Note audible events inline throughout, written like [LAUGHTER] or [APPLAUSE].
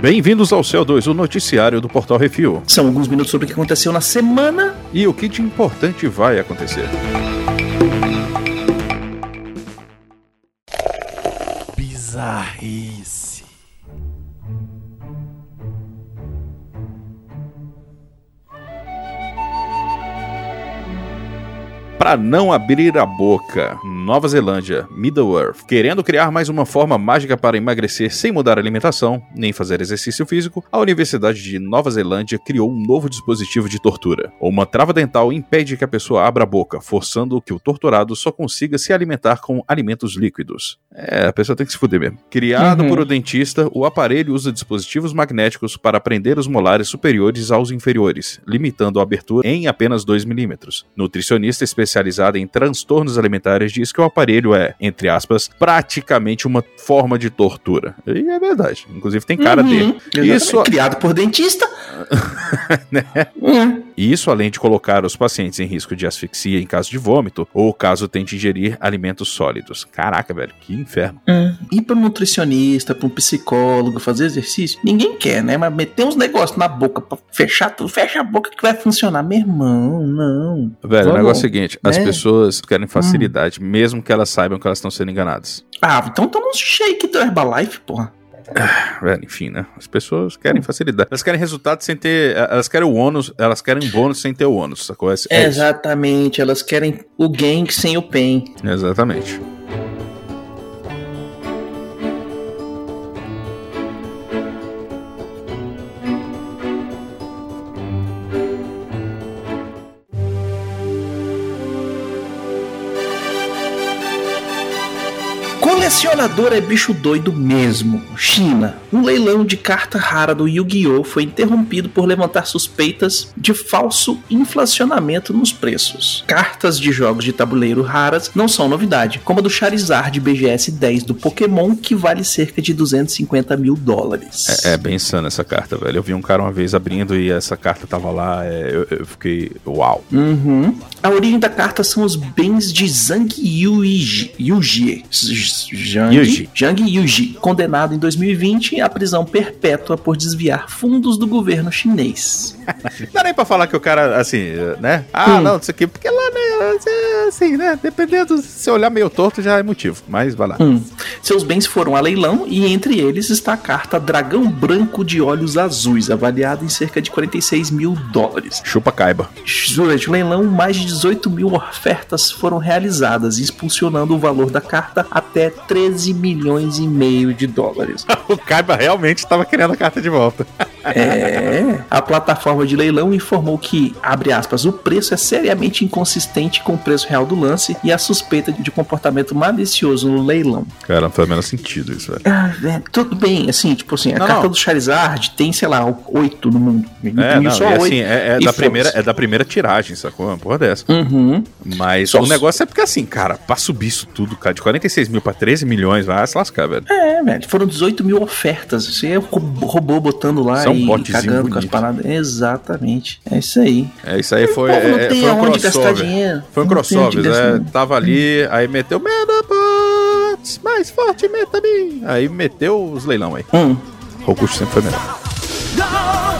Bem-vindos ao Céu 2, o noticiário do Portal Refil. São alguns minutos sobre o que aconteceu na semana. E o que de importante vai acontecer. Bizarrice. Para não abrir a boca, Nova Zelândia, Middle-earth, querendo criar mais uma forma mágica para emagrecer sem mudar a alimentação, nem fazer exercício físico, a Universidade de Nova Zelândia criou um novo dispositivo de tortura. Uma trava dental impede que a pessoa abra a boca, forçando que o torturado só consiga se alimentar com alimentos líquidos. É, a pessoa tem que se fuder mesmo. Criado Uhum. por o dentista, o aparelho usa dispositivos magnéticos para prender os molares superiores aos inferiores, limitando a abertura em apenas 2 milímetros. Nutricionista especializada em transtornos alimentares diz que o aparelho é, entre aspas, praticamente uma forma de tortura. E é verdade. Inclusive tem cara Uhum, dele. exatamente. Isso, Criado por dentista. né? [LAUGHS] Hum. E isso além de colocar os pacientes em risco de asfixia em caso de vômito ou caso tente ingerir alimentos sólidos. Caraca, velho, que inferno. Hum. Ir pra um nutricionista, pra um psicólogo, fazer exercício, ninguém quer, né? Mas meter uns negócios na boca pra fechar tudo, fecha a boca que vai funcionar. Meu irmão, não. Velho, o Vamos, negócio é o seguinte: as né? pessoas querem facilidade, mesmo que elas saibam que elas estão sendo enganadas. Ah, então toma um shake do Herbalife, porra. Velho, enfim, né? As pessoas querem facilidade. Elas querem resultado sem ter. Elas querem o ônus, elas querem bônus sem ter o ônus, sacou? É, é. Exatamente, elas querem o gain sem o pain. Exatamente. Colecionador é bicho doido mesmo. China. Um leilão de carta rara do Yu-Gi-Oh! foi interrompido por levantar suspeitas de falso inflacionamento nos preços. Cartas de jogos de tabuleiro raras não são novidade, como a do Charizard BGS 10 do Pokémon, que vale cerca de 250 mil dólares. É, é bem insano essa carta, velho. Eu vi um cara uma vez abrindo e essa carta tava lá. é, eu, eu fiquei. Uau. Uhum. A origem da carta são os bens de Zhang Yuji, Yuji, Zhang, Yuji. Zhang Yuji, condenado em 2020 à prisão perpétua por desviar fundos do governo chinês. [LAUGHS] Não dá nem pra falar que o cara, assim, né? Ah, Hum. não, isso aqui, porque lá, né? é Assim, né? Dependendo, se olhar meio torto já é motivo. Mas vai lá. Hum. Seus bens foram a leilão e entre eles está a carta Dragão Branco de Olhos Azuis, avaliada em cerca de 46 mil dólares. Chupa caiba. Durante o leilão, mais de 18 mil ofertas foram realizadas, impulsionando o valor da carta até 13 milhões e meio de dólares. [LAUGHS] o caiba realmente tava querendo a carta de volta. É. A plataforma de leilão informou que, abre aspas, o preço é seriamente inconsistente com o preço real do lance e a suspeita de comportamento malicioso no leilão. Cara, não faz o menor sentido isso, velho. Ah, velho, tudo bem, assim, tipo assim, a Não, carta não. do Charizard tem, sei lá, oito no mundo. É, não, só e oito. assim, é, é e da primeira, é da primeira tiragem, sacou? Uma porra dessa. Uhum. Mas Só- o negócio é porque assim, cara, pra subir isso tudo, cara, de 46 mil pra 13 milhões, vai se lascar, velho. É, velho, foram 18 mil ofertas. Você é o ro- robô botando lá Isso é um botezinho cagando com as paradas. Exatamente. É isso aí. É, isso aí foi, o povo não é, tem foi um aonde gastar crossover. dinheiro. Foi um Não crossover, né? Tava ali, aí meteu Medabots, mais forte, meta. Aí meteu os leilão aí. Hum. Rokushi sempre foi melhor. ロ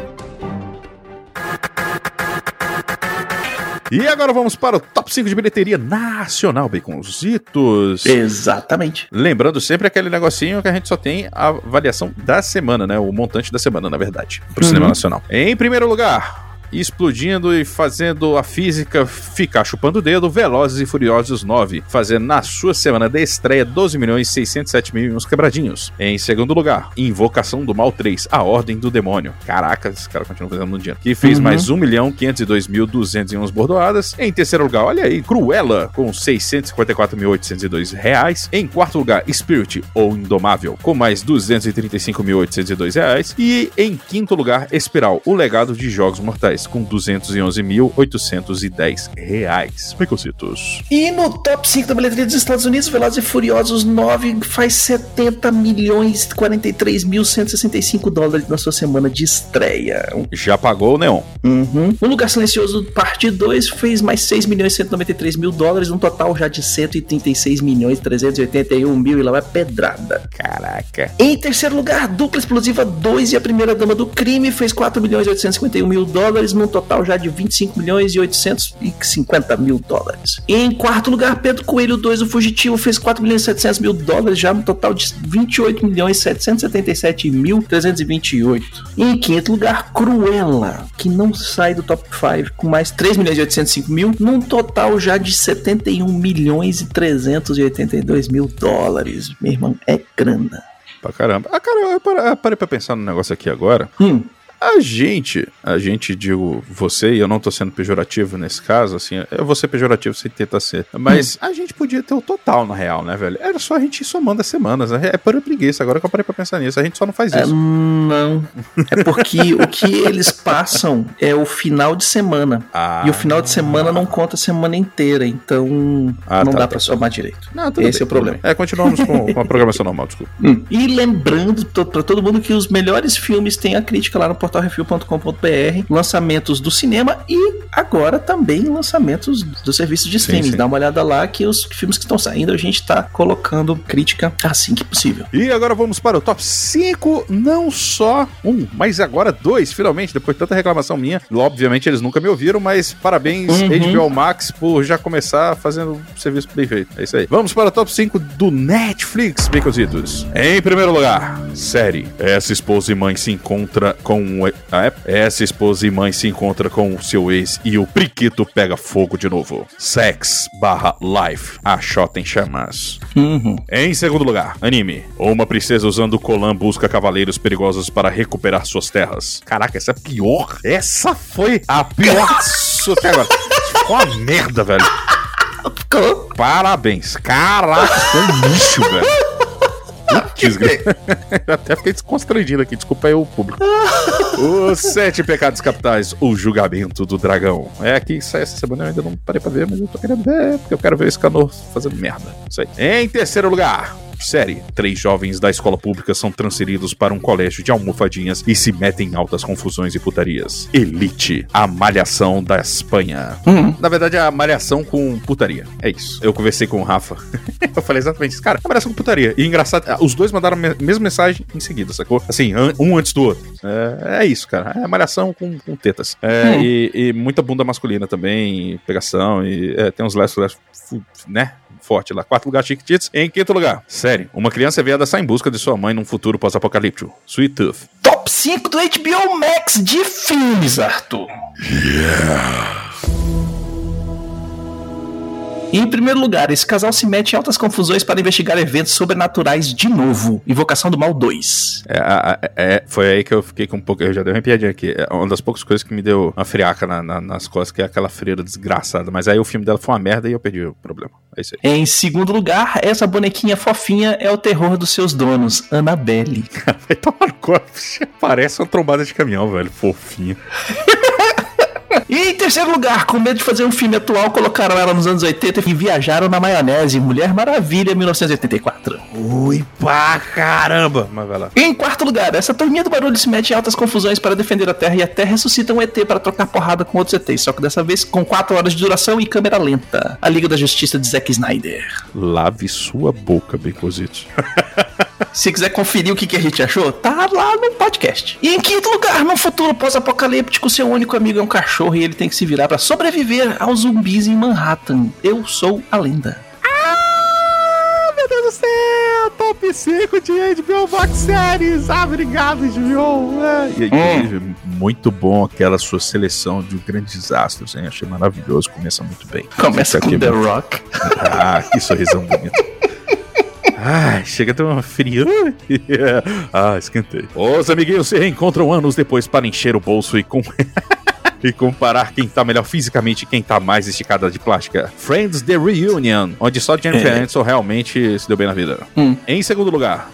E agora vamos para o top 5 de bilheteria nacional, Baconzitos. Exatamente. Lembrando sempre aquele negocinho que a gente só tem a avaliação da semana, né? O montante da semana, na verdade, pro Uhum. cinema nacional. Em primeiro lugar, explodindo e fazendo a física ficar chupando o dedo, Velozes e Furiosos 9, fazendo na sua semana de estreia 12 milhões 607 mil uns quebradinhos. Em segundo lugar, Invocação do Mal 3, A Ordem do Demônio. Caraca, esse cara continua fazendo no dia. Que fez Uhum. mais 1 milhão 502 mil 211 bordoadas. Em terceiro lugar, olha aí, Cruella, com 654.802 reais. Em quarto lugar, Spirit, ou Indomável, com mais 235.802 reais. E em quinto lugar, Espiral, o legado de Jogos Mortais, com 211.810 reais. Pecositos. E no top 5 da bilheteria dos Estados Unidos, Velozes e Furiosos 9 faz 70 milhões 43 mil 165 dólares na sua semana de estreia. Já pagou o Neon. Uhum. O Lugar Silencioso parte 2 fez mais 6 milhões 193 mil dólares, um total já de 136 milhões 381 mil e lá vai pedrada. Caraca. Em terceiro lugar, Dupla Explosiva 2 e a Primeira Dama do Crime fez 4 milhões 851 mil dólares, num total já de 25 milhões e 850 mil dólares. Em quarto lugar, Pedro Coelho 2, o Fugitivo, fez 4 milhões e 700 mil dólares, já no total de 28 milhões 777 mil 328. E em quinto lugar, Cruella, que não sai do top 5, com mais 3 milhões e 805 mil, num total já de 71 milhões e 382 mil dólares. Meu irmão, é grana. Pra caramba. Ah, cara, eu parei pra pensar no negócio aqui agora. Hum. A gente, a gente, digo você, e eu não tô sendo pejorativo nesse caso, assim, eu vou ser pejorativo sem tentar ser. Mas a gente podia ter o total, na real, né, velho? Era só a gente ir somando as semanas, né? É pura preguiça, agora que eu parei pra pensar nisso, a gente só não faz É, isso. não. É porque o que eles passam é o final de semana. Ah. E o final de semana não conta a semana inteira. Então Ah, não tá, dá tá. pra somar direito. Não, Esse bem, é o problema. É, continuamos com, com a programação normal, desculpa. Hum. E lembrando pra todo mundo que os melhores filmes têm a crítica lá no portalrefil.com.br, lançamentos do cinema e agora também lançamentos do serviço de Sim, streaming. sim. Dá uma olhada lá que os filmes que estão saindo a gente tá colocando crítica assim que possível. E agora vamos para o top 5, não só um, mas agora dois, finalmente, depois de tanta reclamação minha. Obviamente eles nunca me ouviram, mas parabéns, Uhum. HBO Max, por já começar fazendo um serviço bem feito. É isso aí. Vamos para o top 5 do Netflix, Baconzitos. Em primeiro lugar, série. Essa esposa e mãe se encontra com... Essa esposa e mãe se encontra com o seu ex e o priquito pega fogo de novo. Sex barra life. A Xota em chamas. Uhum. Em segundo lugar, anime. Uma princesa usando colã busca cavaleiros perigosos para recuperar suas terras. Caraca, essa é a pior. Essa foi a pior [LAUGHS] até agora. Ficou uma merda, velho. Parabéns. Caraca, foi um lixo, velho. [LAUGHS] [LAUGHS] Eu Até fiquei desconstrangido aqui, desculpa aí o público. [LAUGHS] Os Sete Pecados Capitais, o Julgamento do Dragão. É aqui, isso aí, essa semana eu ainda não parei pra ver, mas eu tô querendo ver, porque eu quero ver esse canor fazendo merda. Isso aí. Em terceiro lugar, série. Três jovens da escola pública são transferidos para um colégio de almofadinhas e se metem em altas confusões e putarias. Elite, a malhação da Espanha. Na verdade, é a malhação com putaria. É isso. Eu conversei com o Rafa. [LAUGHS] eu falei exatamente isso. Cara, a malhação com putaria. E engraçado, os dois mandaram a me- mesma mensagem em seguida, sacou? Assim, an- um antes do outro. É, é isso, cara. É malhação com, com tetas. É, Hum. e, e muita bunda masculina também, pegação, e é, tem uns less, né? Forte lá. Quarto lugar, Chiquititas. Em quinto lugar, série. Uma criança viada sai em busca de sua mãe num futuro pós-apocalíptico. Sweet Tooth. Top 5 do HBO Max de filmes, Arthur. Em primeiro lugar, esse casal se mete em altas confusões para investigar eventos sobrenaturais de novo. Invocação do Mal 2. É, a- é, foi aí que eu fiquei com um pouco. Eu já dei uma piadinha aqui. É uma das poucas coisas que me deu uma friaca na- na- nas costas, que é aquela freira desgraçada. Mas aí o filme dela foi uma merda e eu perdi o problema. É isso aí. Em segundo lugar, essa bonequinha fofinha é o terror dos seus donos, Annabelle. [LAUGHS] Vai tomar no cu. [LAUGHS] Parece uma trombada de caminhão, velho. Fofinho. [LAUGHS] E em terceiro lugar, com medo de fazer um filme atual, colocaram ela nos anos 80 e viajaram na maionese. Mulher Maravilha, 1984. Ui, pá, caramba. Mas vai lá. Em quarto lugar, essa turminha do barulho se mete em altas confusões para defender a Terra e a Terra ressuscita um ET para trocar porrada com outros ETs, só que dessa vez com 4 horas de duração e câmera lenta. A Liga da Justiça de Zack Snyder. Lave sua boca, Becozito. [LAUGHS] Se quiser conferir o que, que a gente achou, tá lá no podcast. E em quinto lugar, num futuro pós-apocalíptico, seu único amigo é um cachorro e ele tem que se virar para sobreviver aos zumbis em Manhattan. Eu sou a lenda. Ah, meu Deus do céu! Top top 5 de HBO Box Series. Ah, obrigado, HBO. É. E, inclusive, muito bom aquela sua seleção de grandes astros, hein? Achei maravilhoso. Começa muito bem. Começa Fica com aqui, The meu- Rock. Ah, que sorrisão bonito. [LAUGHS] Ai, chega a ter uma fria. [LAUGHS] ah, esquentei. Os amiguinhos se reencontram anos depois para encher o bolso e com. [LAUGHS] E comparar quem tá melhor fisicamente e quem tá mais esticada de plástica. Friends The Reunion, onde só Jennifer É. Aniston realmente se deu bem na vida. Hum. Em segundo lugar.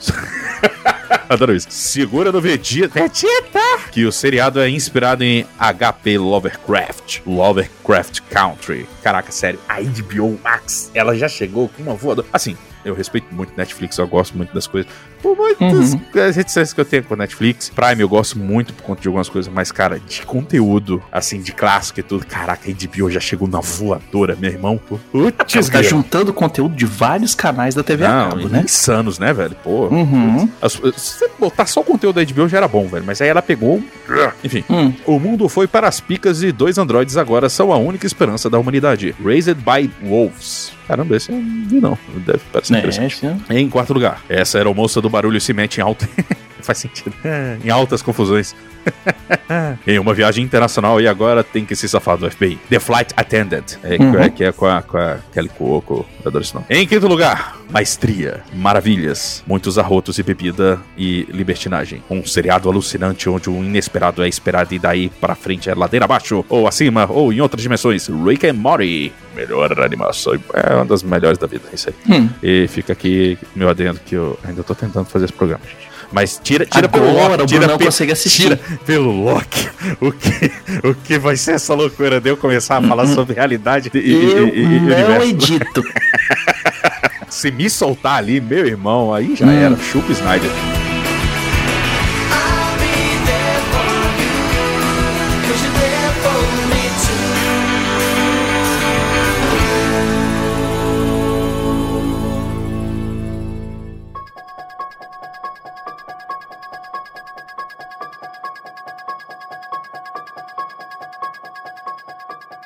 [LAUGHS] Adoro isso. Segura no Vegeta. Vegeta! Que o seriado é inspirado em HP Lovecraft. Lovecraft Country. Caraca, sério. A HBO Max, ela já chegou com uma voadora. Assim, eu respeito muito Netflix, eu gosto muito das coisas. Por muitas Uhum. as reticências que eu tenho com a Netflix. Prime eu gosto muito por conta de algumas coisas, mas, cara, de conteúdo, assim, de clássico e tudo. Caraca, a HBO já chegou na voadora, meu irmão. Putz, Tá juntando conteúdo de vários canais da TV a Não, cabo, né? insanos, né, velho? Pô. Uhum. As- Se você botar só o conteúdo da HBO já era bom, velho. Mas aí ela pegou. Enfim. Hum. O mundo foi para as picas e dois androides agora são a única esperança da humanidade. Raised by Wolves. Caramba, esse eu não vi, não. Deve parecer É, interessante. sim. Em quarto lugar, essa era a moça do barulho se mete em alta. [LAUGHS] [LAUGHS] Faz sentido. [LAUGHS] em altas confusões. [LAUGHS] em uma viagem internacional e agora tem que se safar do FBI. The Flight Attendant. É, Uhum. é, que é com a, com a Kelly Cuoco. Eu adoro esse nome. Em quinto lugar, Maestria. Maravilhas. Muitos arrotos e bebida e libertinagem. Um seriado alucinante onde o inesperado é esperado e daí pra frente é ladeira abaixo, ou acima, ou em outras dimensões. Rick and Morty. Melhor animação. É uma das melhores da vida. É isso aí. Hum. E fica aqui meu adendo que eu ainda tô tentando fazer esse programa, gente. Mas tira, tira pelo Agora Loki, o tira, não pe- consegue assistir. tira pelo Loki. O que, o que vai ser essa loucura de eu começar a falar sobre realidade e, Eu e- e não edito. [LAUGHS] Se me soltar ali, meu irmão, aí já Hum. era. Chupa Snyder.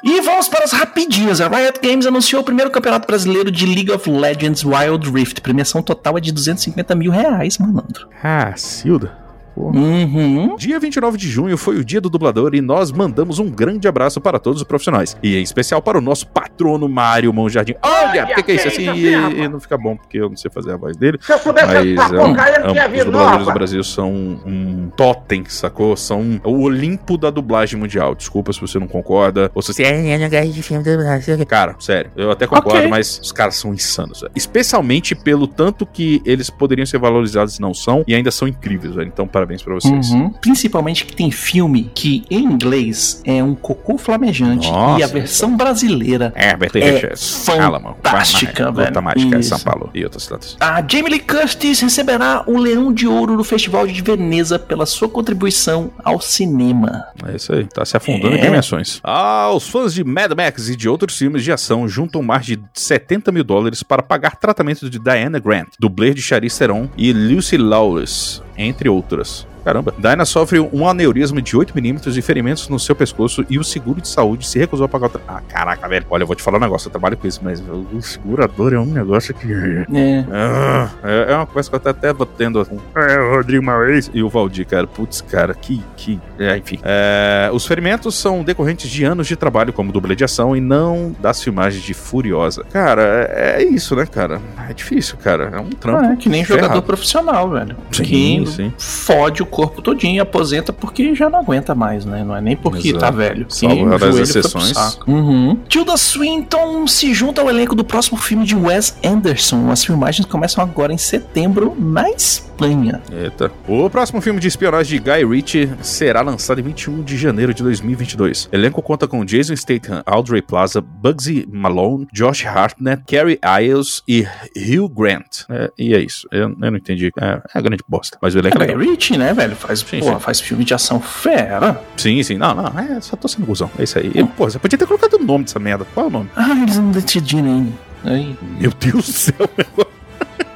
E vamos para as rapidinhas. A Riot Games anunciou o primeiro campeonato brasileiro de League of Legends Wild Rift. Premiação total é de 250 mil reais, malandro. Ah, Silda. Uhum. Dia 29 de junho foi o dia do dublador e nós mandamos um grande abraço para todos os profissionais. E em especial para o nosso patrono Mário Monjardim. Olha, por que, é isso assim? E, e não fica bom porque eu não sei fazer a voz dele. Se eu pudesse Mas é um, porcaria, não é um- os dubladores do. Brasil são um totem, sacou? São o Olimpo da dublagem mundial. Desculpa se você não concorda. Ou se você. "É, eu não gosto de filme do Brasil." Cara, sério, eu até concordo, Ok. mas os caras são insanos, velho. Especialmente pelo tanto que eles poderiam ser valorizados e não são, e ainda são incríveis, velho. Então, parabéns pra vocês. Uhum. Principalmente que tem filme que em inglês é um cocô flamejante Nossa. e a versão brasileira É Alamo, fantástica, Gota velho. Mágica, Isso. São Paulo e outras cidades. A Jamie Lee Curtis receberá o Leão de Ouro do Festival de Veneza pela sua contribuição ao cinema. É isso aí, tá se afundando É. em premiações. Ah, os fãs de Mad Max e de outros filmes de ação juntam mais de 70 mil dólares para pagar tratamento de Diana Grant, dublê de Charlize Theron e Lucy Lawless, entre outras. Caramba. Diana sofre um aneurisma de 8mm e ferimentos no seu pescoço e o seguro de saúde se recusou a pagar o tra... Ah, caraca, velho. Olha, eu vou te falar um negócio, eu trabalho com isso, mas o segurador é um negócio que... É. Ah, é, é uma conversa que eu até, até tô tendo é, o Rodrigo Marais e o Valdir, cara. Putz, cara, que. que é, enfim. É, os ferimentos são decorrentes de anos de trabalho como dublê de ação e não das filmagens de Furiosa. Cara, é, é isso, né, cara? É difícil, cara. É um trampo. Ah, é que nem ferrado. jogador profissional, velho. Sim, que sim. fode o corpo todinho aposenta porque já não aguenta mais, né? Não é nem porque Exato. tá velho. Salvo pro exceções. Uhum. Tilda Swinton se junta ao elenco do próximo filme de Wes Anderson. As filmagens começam agora em setembro na Espanha. Eita. O próximo filme de espionagem de Guy Ritchie será lançado em 21 de janeiro de 2022. O elenco conta com Jason Statham, Audrey Plaza, Bugsy Malone, Josh Hartnett, Carrie Isles e Hugh Grant. É, e é isso. Eu, eu não entendi. É, é grande bosta. Mas o elenco é Guy legal. Ritchie, né, velho? Faz, Sim, porra, sim. faz filme de ação fera. Sim, sim. Não, não. É, só tô sendo cuzão. É isso aí. E, pô, você podia ter colocado o nome dessa merda. Qual é o nome? Ah, eles não decidiram ainda. Aí. Meu Deus do céu, meu.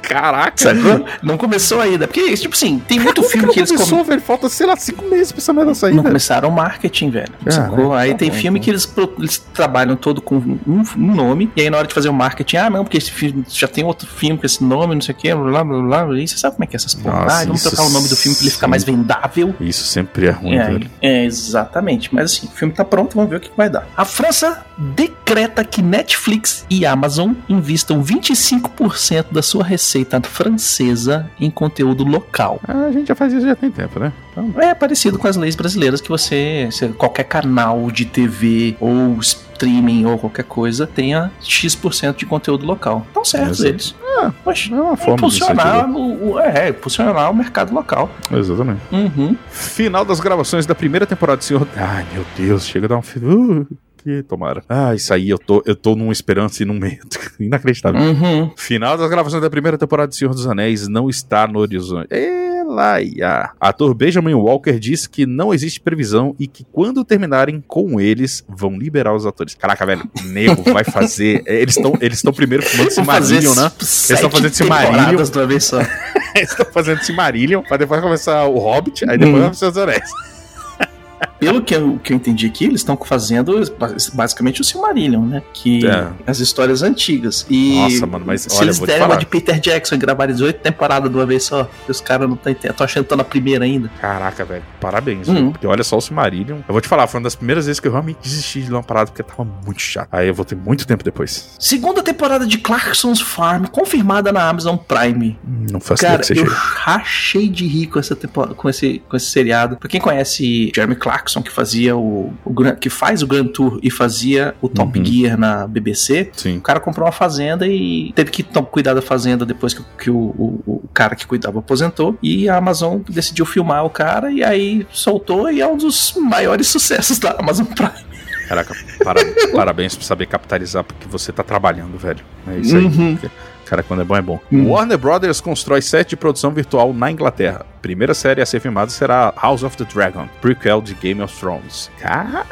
Caraca. Sacou? Não começou ainda. Porque, tipo assim, tem muito Como filme que que não eles começou, come- velho? Falta, sei lá, cinco meses pra essa merda sair, Não velho. começaram o marketing, velho. Ah, sacou? né? Aí Tá tem bom, filme então. que eles, pro- eles trabalham todo com um, um nome, e aí na hora de fazer o marketing, ah, não, porque esse filme já tem outro filme com esse nome, não sei o que, blá blá blá blá. E você sabe como é que é essas porra? Ah, vamos trocar o nome do filme pra ele ficar mais vendável. Isso sempre é ruim, É, velho. é, exatamente. Mas assim, o filme tá pronto, vamos ver o que que vai dar. A França decreta que Netflix e Amazon investam 25% da sua receita francesa em conteúdo local. Ah, a gente já faz isso já tem tempo, né? Então, É parecido com as leis brasileiras que você, qualquer canal de TV ou streaming ou qualquer coisa tenha X% de conteúdo local. Estão certos Exato. eles. Ah, Poxa, é uma é forma de impulsionar o, o- é, impulsionar o mercado local. Exatamente. Uhum. Final das gravações da primeira temporada de Senhor. Ai, meu Deus, chega a dar um. Uh, que tomara. Ah, isso aí, eu tô, eu tô num esperança e num medo. [LAUGHS] Inacreditável. Uhum. Final das gravações da primeira temporada de Senhor dos Anéis não está no horizonte. Elaia. Ator Benjamin Walker disse que não existe previsão e que quando terminarem com eles, vão liberar os atores. Caraca, velho, nego vai fazer. [LAUGHS] Eles estão eles estão primeiro fazer Silmarillion, né? sete estão fazendo Silmarillion. [LAUGHS] Eles estão fazendo Silmarillion pra depois começar o Hobbit, aí depois Hum. vai ser os Anéis. Pelo que eu, que eu entendi aqui, eles estão fazendo basicamente o Silmarillion, né? Que É. as histórias antigas. E Nossa, mano, mas se olha, eles derem uma falar. de Peter Jackson e gravarem 18 temporadas de uma vez só, os caras não estão entendendo. Tô achando que estão na primeira ainda. Caraca, velho, parabéns, Hum. viu? Porque olha só o Silmarillion. Eu vou te falar, foi uma das primeiras vezes que eu realmente desisti de uma parada porque tava muito chato. Aí eu vou ter muito tempo depois. Segunda temporada de Clarkson's Farm, confirmada na Amazon Prime. Não faço ideia Cara, eu rachei de rir com, essa temporada, com, esse, com esse seriado. Pra quem conhece Jeremy Clarkson, que fazia o, o que faz o Grand Tour e fazia o Top Uhum. Gear na BBC, Sim. o cara comprou uma fazenda e teve que cuidar da fazenda depois que, que o, o- o cara que cuidava aposentou. E a Amazon decidiu filmar o cara e aí soltou e é um dos maiores [LAUGHS] sucessos da Amazon Prime. Caraca, para- [LAUGHS] parabéns por saber capitalizar porque você tá trabalhando, velho. É isso aí. Uhum. Cara, quando é bom, é bom. Hum. Warner Brothers constrói set de produção virtual na Inglaterra. Primeira série a ser filmada será House of the Dragon, prequel de Game of Thrones. Cara,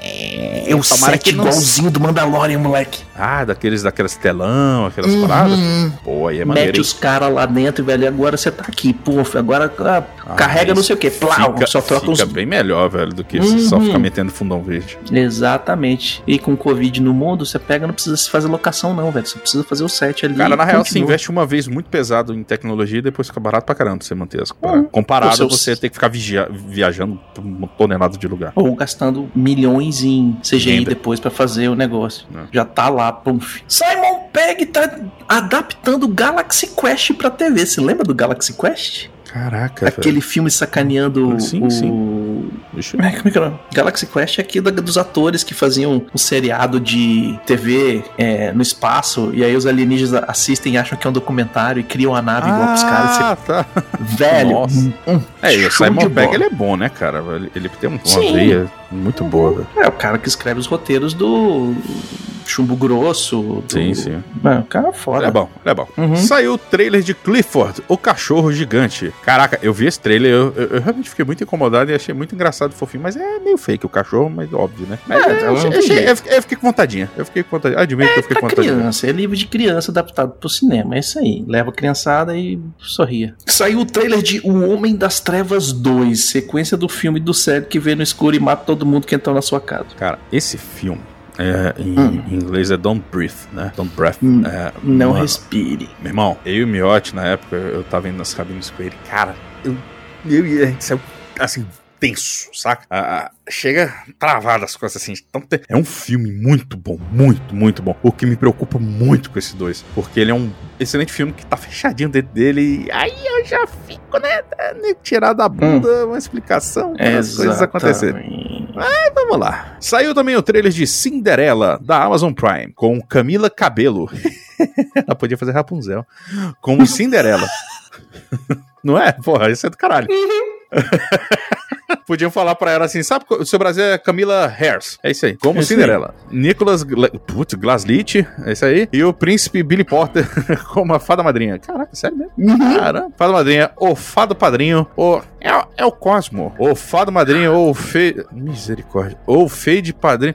É o set que não- igualzinho do Mandalorian, moleque. Ah, daqueles, daquelas telão, aquelas paradas. Uhum. Pô, aí é maneiro, Mete os caras lá dentro, velho. E agora você tá aqui, pô. Agora ah, Ah, carrega não sei o que. Plau, Fica, só troca fica os. bem melhor, velho, do que só Uhum. ficar metendo fundão verde. Exatamente. E com Covid no mundo, você pega, não precisa se fazer locação, não, velho. Você precisa fazer o set ali. Cara, na real, você continua. investe uma vez muito pesado em tecnologia e depois fica barato pra caramba você manter as Uhum. Comparado a você ter que ficar vigia- viajando por uma tonelada de lugar. Ou gastando milhões em CGI Lembra. depois pra fazer o negócio. É. Já tá lá, pumf. Simon Pegg tá adaptando o Galaxy Quest pra TV. Você lembra do Galaxy Quest? Caraca, Aquele filme sacaneando Sim, o. sim. É, como é que era? Galaxy Quest é aqui dos atores que faziam um seriado de TV é, no espaço, e aí os alienígenas assistem e acham que é um documentário e criam a nave igual pros caras. Ah, tá. Velho, Nossa. É, e o Simon Pegg, ele é bom, né, cara? Ele, ele tem uma Sim. veia muito boa, velho. É o cara que escreve os roteiros do Chumbo Grosso. Do... Sim, sim. Mano, o cara é foda. Ele é bom, ele é bom. Uhum. Saiu o trailer de Clifford, o cachorro gigante. Caraca, eu vi esse trailer, eu, eu- eu realmente fiquei muito incomodado e achei muito engraçado e fofinho, mas é meio fake o cachorro, mas óbvio, né? Mas É, é, não achei- achei- eu, fiquei, eu fiquei com vontadinha. Eu fiquei com vontadinha. Admito que eu fiquei com vontadinha. criança, é livro de criança adaptado pro cinema, é isso aí. Leva a criançada e sorria. Saiu o trailer de O Homem das Trevas 2, sequência do filme do cego que vê no escuro e mata todo mundo que entrou na sua casa. Cara, esse filme. É, em, Hum. em inglês é Don't Breathe, né? Don't Breath. Hum, É, Não mano, respire. Meu irmão, eu e o Miotti, na época, eu tava indo nas cabines com ele. Cara, eu, eu e a gente saiu, assim, tenso, saca? Ah, chega travado as coisas assim. Então, é um filme muito bom, muito, muito bom. O que me preocupa muito com esses dois. Porque ele é um excelente filme que tá fechadinho dentro dele. E aí eu já fico, né? né, Tirar da bunda uma explicação para as coisas acontecerem. Exatamente. Vamos lá. Saiu também o trailer de Cinderela, da Amazon Prime, com Camila Cabelo. [LAUGHS] Ela podia fazer Rapunzel. Como Cinderela. [LAUGHS] Não é? Porra, isso é do caralho. [LAUGHS] Podiam falar pra ela assim, sabe, o seu Brasil é Camila Harris. É isso aí, como É Cinderela. Nicholas Gla putz, Glaslit, é isso aí. E o príncipe Billy Potter [LAUGHS] como a fada madrinha. Caraca, sério mesmo? Uhum. Caramba. Fado madrinha, o fado padrinho, o. É, o- é o Cosmo. O fado madrinho, ou o fe. Misericórdia. Ou o de padrinho.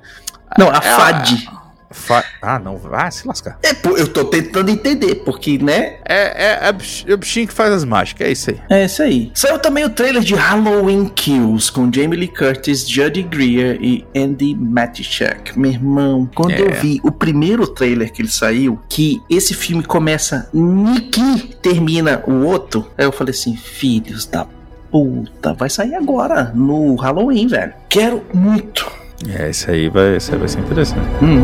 Não, a É, Fade. Fa- Ah, não, vai se lascar. É, pô, eu tô tentando entender, porque, né? É, é, é, é o bichinho que faz as mágicas, é isso aí. É isso aí. Saiu também o trailer de Halloween Kills com Jamie Lee Curtis, Judy Greer e Andy Matichak. Meu irmão, quando É. eu vi o primeiro trailer que ele saiu, que esse filme começa Niki, termina o outro, aí eu falei assim, filhos da puta, vai sair agora no Halloween, velho. Quero muito. É, isso aí vai, isso aí vai ser interessante. Hum.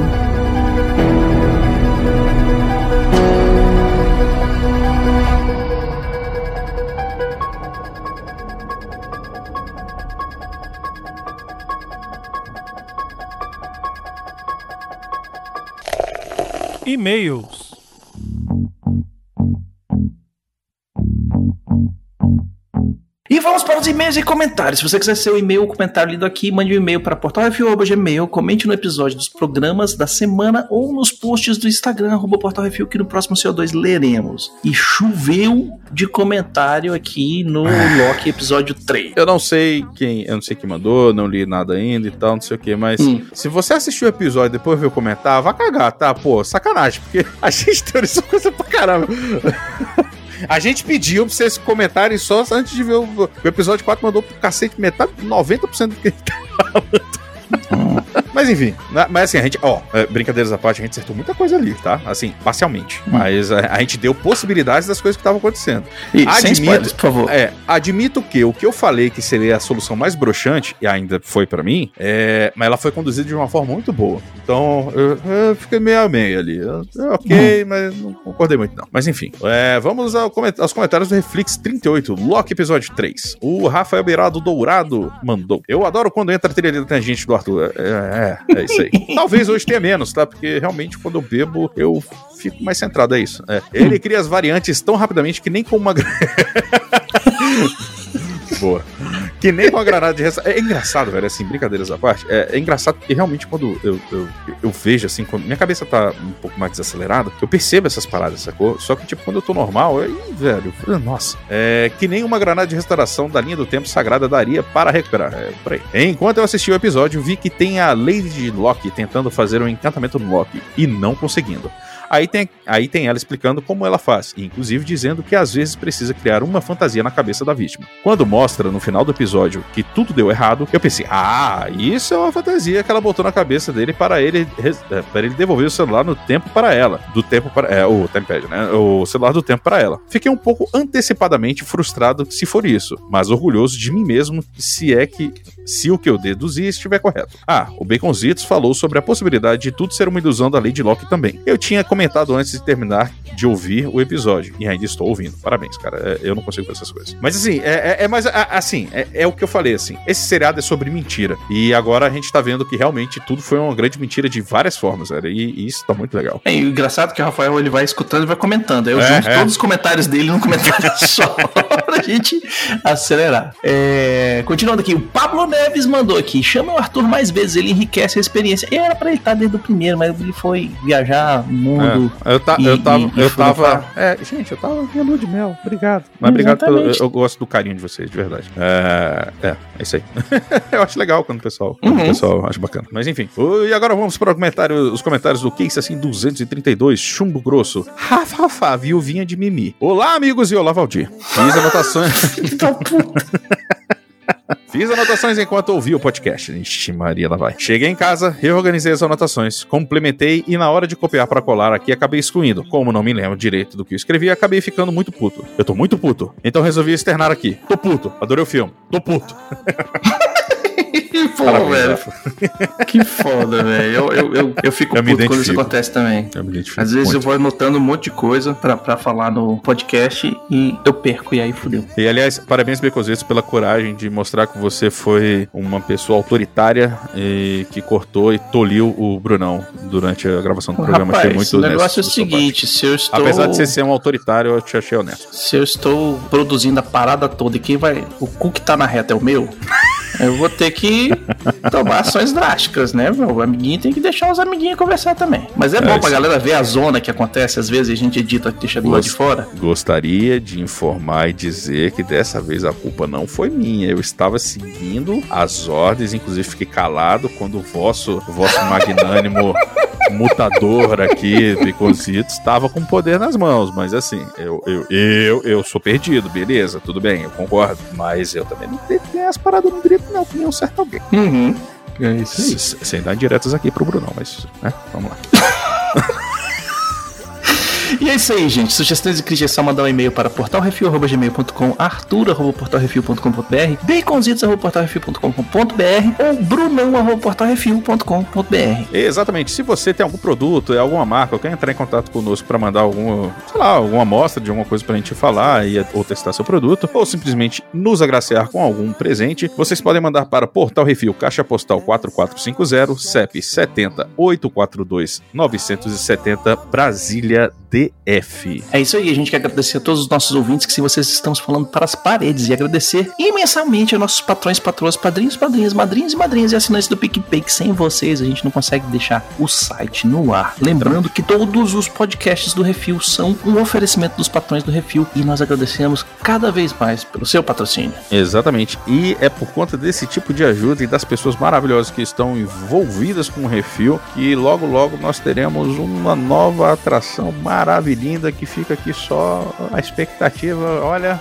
E-mails. Vamos para os e-mails e comentários. Se você quiser seu e-mail ou comentário lido aqui, mande um e-mail para portalrefil.gmail, comente no episódio dos programas da semana ou nos posts do Instagram, arroba portalrefil, que no próximo CO2 leremos. E choveu de comentário aqui no Loki episódio 3. Eu não sei quem, eu não sei quem mandou, não li nada ainda e tal, não sei o que, mas Hum. se você assistiu o episódio e depois veio comentar, vá cagar, tá? Pô, sacanagem, porque [LAUGHS] a gente teorizou coisa pra caramba. A gente pediu pra vocês comentarem só antes de ver o, o episódio 4, mandou pro cacete metade, 90% do que ele tá falando. [LAUGHS] Mas enfim, né, mas assim, a gente, ó, é, brincadeiras à parte, a gente acertou muita coisa ali, tá? Assim, parcialmente. Mas é, a gente deu possibilidades das coisas que estavam acontecendo. E sem Admito- spoilers, por favor. É, admito que o que eu falei que seria a solução mais broxante, e ainda foi pra mim, é, mas ela foi conduzida de uma forma muito boa. Então, eu, eu fiquei meio a meio ali. Eu- ok, mas não concordei muito não. Mas enfim, é, vamos ao coment- aos comentários do Reflex 38, Loki episódio 3. O Rafael Beirado Dourado mandou. Eu adoro quando entra a trilha da tangente do Arthur. É, é, é isso aí. [LAUGHS] Talvez hoje tenha menos, tá? Porque realmente quando eu bebo, eu fico mais centrado, é isso. É. Ele cria as variantes tão rapidamente que nem com uma... [LAUGHS] Boa. Que nem com a granada de resta... É engraçado, velho, assim, brincadeiras à parte. É, é engraçado porque realmente quando eu, eu, eu vejo, assim, quando minha cabeça tá um pouco mais desacelerada, eu percebo essas paradas, sacou? Só que, tipo, quando eu tô normal, aí, velho, nossa. É que nem uma granada de restauração da linha do tempo sagrada daria para recuperar. É por aí. Enquanto eu assisti o episódio, vi que tem a Lady Loki tentando fazer um encantamento no Loki e não conseguindo. Aí tem, aí tem ela explicando como ela faz, e inclusive dizendo que às vezes precisa criar uma fantasia na cabeça da vítima. Quando mostra no final do episódio que tudo deu errado, eu pensei, ah, isso é uma fantasia que ela botou na cabeça dele para ele, é, para ele devolver o celular no tempo para ela. Do tempo para. É, o Tempad, né? O celular do tempo para ela. Fiquei um pouco antecipadamente frustrado se for isso, mas orgulhoso de mim mesmo se é que. Se o que eu deduzi estiver correto. Ah, o Baconzitos falou sobre a possibilidade de tudo ser uma ilusão da Lady Locke também. Eu tinha comentado antes de terminar de ouvir o episódio, e ainda estou ouvindo. Parabéns, cara. É, Eu não consigo fazer essas coisas. Mas assim, é, é, é mais. Assim, é, é o que eu falei, assim. Esse seriado é sobre mentira. E agora a gente tá vendo que realmente tudo foi uma grande mentira de várias formas, velho. E, e isso tá muito legal. É, e o engraçado é que o Rafael ele vai escutando e vai comentando. Eu É, junto todos os comentários dele num comentário [LAUGHS] só pra gente acelerar. É, continuando aqui, o Pablo Neves mandou aqui: chama o Arthur mais vezes, ele enriquece a experiência. E era pra ele estar desde o primeiro, mas ele foi viajar mundo. É, eu, ta, e- eu tava. e- eu tava. É, gente, eu tava minha lua de mel. Obrigado. Mas obrigado pelo. Eu, eu gosto do carinho de vocês, de verdade. É, é, é isso aí. [LAUGHS] eu acho legal quando o pessoal. Quando Uhum. o pessoal acha bacana. Mas enfim. E agora vamos para o comentário, os comentários do Case assim 232, chumbo grosso. Rafa, Rafa, viuvinha de Mimi. Olá, amigos, e olá, Valdir. Fiz anotações. [LAUGHS] Fiz anotações enquanto ouvi o podcast. Ixi, Maria, lá vai. Cheguei em casa, reorganizei as anotações, complementei e na hora de copiar para colar aqui acabei excluindo. Como não me lembro direito do que eu escrevi, acabei ficando muito puto. Eu tô muito puto. Então resolvi externar aqui. Tô puto. Adorei o filme. Tô puto. [LAUGHS] [LAUGHS] Pô, Parabéns, velho. Rafa. Que foda, velho. Eu, eu, eu, eu fico [LAUGHS] Eu puto quando isso acontece também. Eu Às vezes eu muito. vou anotando um monte de coisa pra, pra falar no podcast e eu perco, e aí fudeu. E aliás, parabéns, Becozitos, pela coragem de mostrar que você foi uma pessoa autoritária e que cortou e toliu o Brunão durante a gravação do programa. Rapaz, Achei muito o negócio é o seguinte, se eu parte. estou... Apesar de você ser um autoritário, eu te achei honesto. Se eu estou produzindo a parada toda e quem vai... O cu que tá na reta é o meu... Eu vou ter que tomar ações drásticas, né? O amiguinho tem que deixar os amiguinhos conversar também. Mas é, É bom isso. pra galera ver a zona que acontece, às vezes a gente edita, deixa do lado de fora. Gostaria de informar e dizer que dessa vez a culpa não foi minha. Eu estava seguindo as ordens, inclusive fiquei calado quando o vosso, o vosso magnânimo [LAUGHS] mutador aqui, Bicositos, estava com poder nas mãos, mas assim, eu, eu, eu, eu sou perdido, beleza, tudo bem, eu concordo, mas eu também não tenho as paradas no direito, não, tem um certo alguém. Uhum. É isso aí. Sem dar diretas aqui pro Brunão, mas, né, vamos lá. [LAUGHS] É isso aí, gente. Sugestões e críticas é só mandar um e-mail para portalrefil.gmail.com, arthur.portalrefil.com.br, baconzitos.portalrefil.com.br ou brunão.portalrefil.com.br. Exatamente. Se você tem algum produto, é alguma marca, quer entrar em contato conosco para mandar alguma, sei lá, alguma amostra de alguma coisa pra gente falar e, ou testar seu produto, ou simplesmente nos agraciar com algum presente, vocês podem mandar para Portal Refil, Caixa Postal 4450, CEP 70 842 970, Brasília DF. É isso aí, a gente quer agradecer a todos os nossos ouvintes que se vocês estamos falando para as paredes e agradecer imensamente a nossos patrões, patroas, padrinhos, padrinhas, madrinhos e madrinhas e assinantes do PicPay, que sem vocês a gente não consegue deixar o site no ar. Lembrando que todos os podcasts do Refil são um oferecimento dos patrões do Refil e nós agradecemos cada vez mais pelo seu patrocínio. Exatamente. E é por conta desse tipo de ajuda e das pessoas maravilhosas que estão envolvidas com o refil que logo logo nós teremos uma nova atração maravilhinda que fica aqui só a expectativa. Olha,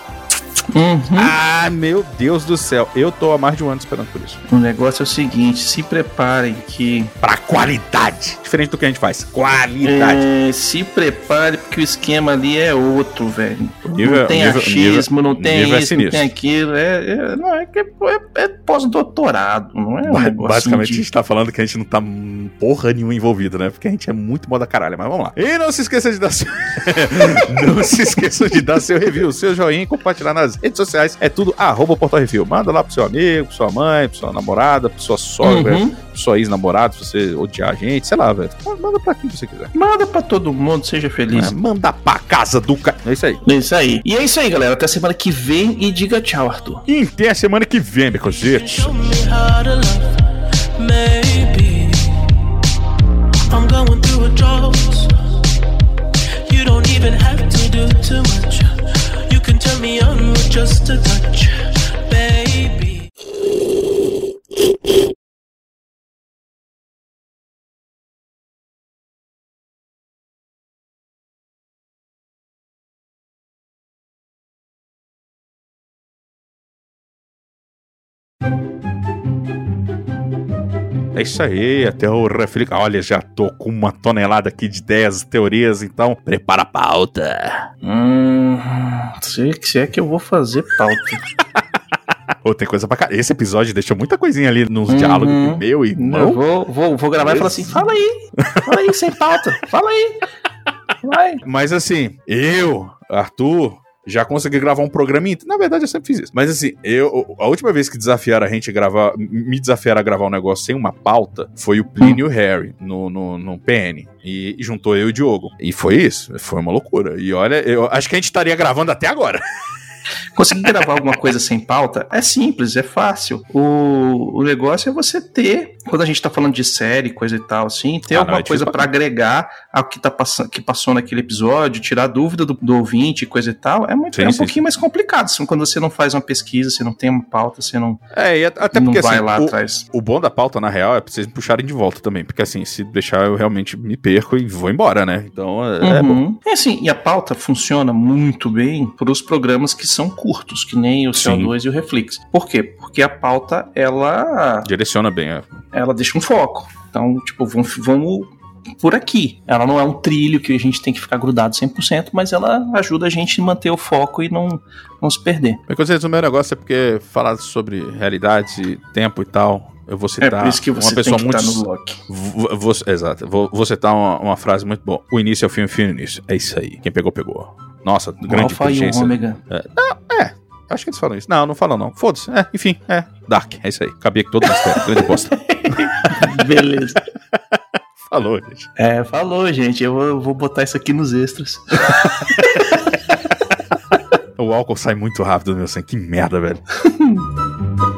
Uhum. ah, meu Deus do céu, eu tô há mais de um ano esperando por isso. O negócio é o seguinte, se preparem que Pra qualidade, diferente do que a gente faz, qualidade. É, se prepare, porque o esquema ali é outro, velho. Nível- não tem nível- achismo, não tem nível é isso, não sinistro. tem aquilo. É, é- não, é que é, é pós-doutorado, não é um Ba- Basicamente, a de... gente tá falando que a gente não tá porra nenhuma envolvido, né? Porque a gente é muito moda caralho, mas vamos lá. E não se esqueça de dar seu... [LAUGHS] não se esqueça de dar seu review, seu joinha e compartilhar nas redes sociais. É tudo arroba Portal Review. Manda lá pro seu amigo, pra sua mãe, pra sua namorada, pra sua sogra, Uhum. pra sua ex-namorada, se você odiar a gente, sei lá, velho. Manda pra quem você quiser. Manda pra todo mundo, seja feliz. É, manda pra casa do cara. É isso aí. É isso aí. E é isso aí, galera. Até semana que vem e diga tchau, Arthur. E até a semana que vem, Becositos. Me on with just a touch, baby. É isso aí, até o reflexo. Olha, já tô com uma tonelada aqui de ideias, teorias, então prepara a pauta. Hum. Se, se é que eu vou fazer pauta. [LAUGHS] Pô, tem coisa pra cá. Esse episódio deixou muita coisinha ali nos Uhum. diálogos meu e Eu não. vou, vou, vou gravar e falar assim: fala aí, fala aí, sem pauta, fala aí. Vai. Mas assim, eu, Arthur, já consegui gravar um programa. Na verdade, eu sempre fiz isso. Mas assim, eu, a última vez que desafiaram a gente a gravar, me desafiaram a gravar um negócio sem uma pauta, foi o Plínio e o Harry no, no, no PN. E, e juntou eu e o Diogo. E foi isso. Foi uma loucura. E olha, eu acho que a gente estaria gravando até agora. [LAUGHS] Conseguir gravar alguma coisa sem pauta é simples, é fácil. O, o negócio é você ter, quando a gente tá falando de série, coisa e tal, assim, ter Ah, não, alguma é difícil coisa pra pra agregar ao que, tá passando, que passou naquele episódio, tirar dúvida do, do ouvinte, coisa e tal. É, muito, Sim, é um sim, pouquinho mais complicado. Assim, quando você não faz uma pesquisa, você não tem uma pauta, você não, É, e até não porque vai assim, lá o, atrás. o bom da pauta, na real, é pra vocês me puxarem de volta também. Porque assim, se deixar, eu realmente me perco e vou embora, né? Então, é, é bom. Uhum. É assim, e a pauta funciona muito bem para os programas que são curtos, que nem o Sim. CO2 e o Reflex. Por quê? Porque a pauta, ela Direciona bem. É. ela deixa um foco. Então, tipo, vamos, vamos por aqui. Ela não é um trilho que a gente tem que ficar grudado 100%, mas ela ajuda a gente a manter o foco e não, não se perder. Mas quando o meu negócio é porque falar sobre realidade, tempo e tal, eu vou É citar que você uma pessoa que muito. no bloco. Vou- vou- exato, vou, vou citar uma, uma frase muito boa. O início é o fim, o fim é o início. É isso aí. Quem pegou, pegou. Nossa, O grande Alpha e o. Ômega. Acho que eles falam isso. Não, não falam não. Foda-se. É, enfim, é. Dark, é isso aí. Cabia que todo mistério. Grande bosta. [LAUGHS] Beleza. Falou, gente. É, falou, gente. Eu vou, eu vou botar isso aqui nos extras. [LAUGHS] O álcool sai muito rápido do meu sangue. Que merda, velho. [LAUGHS]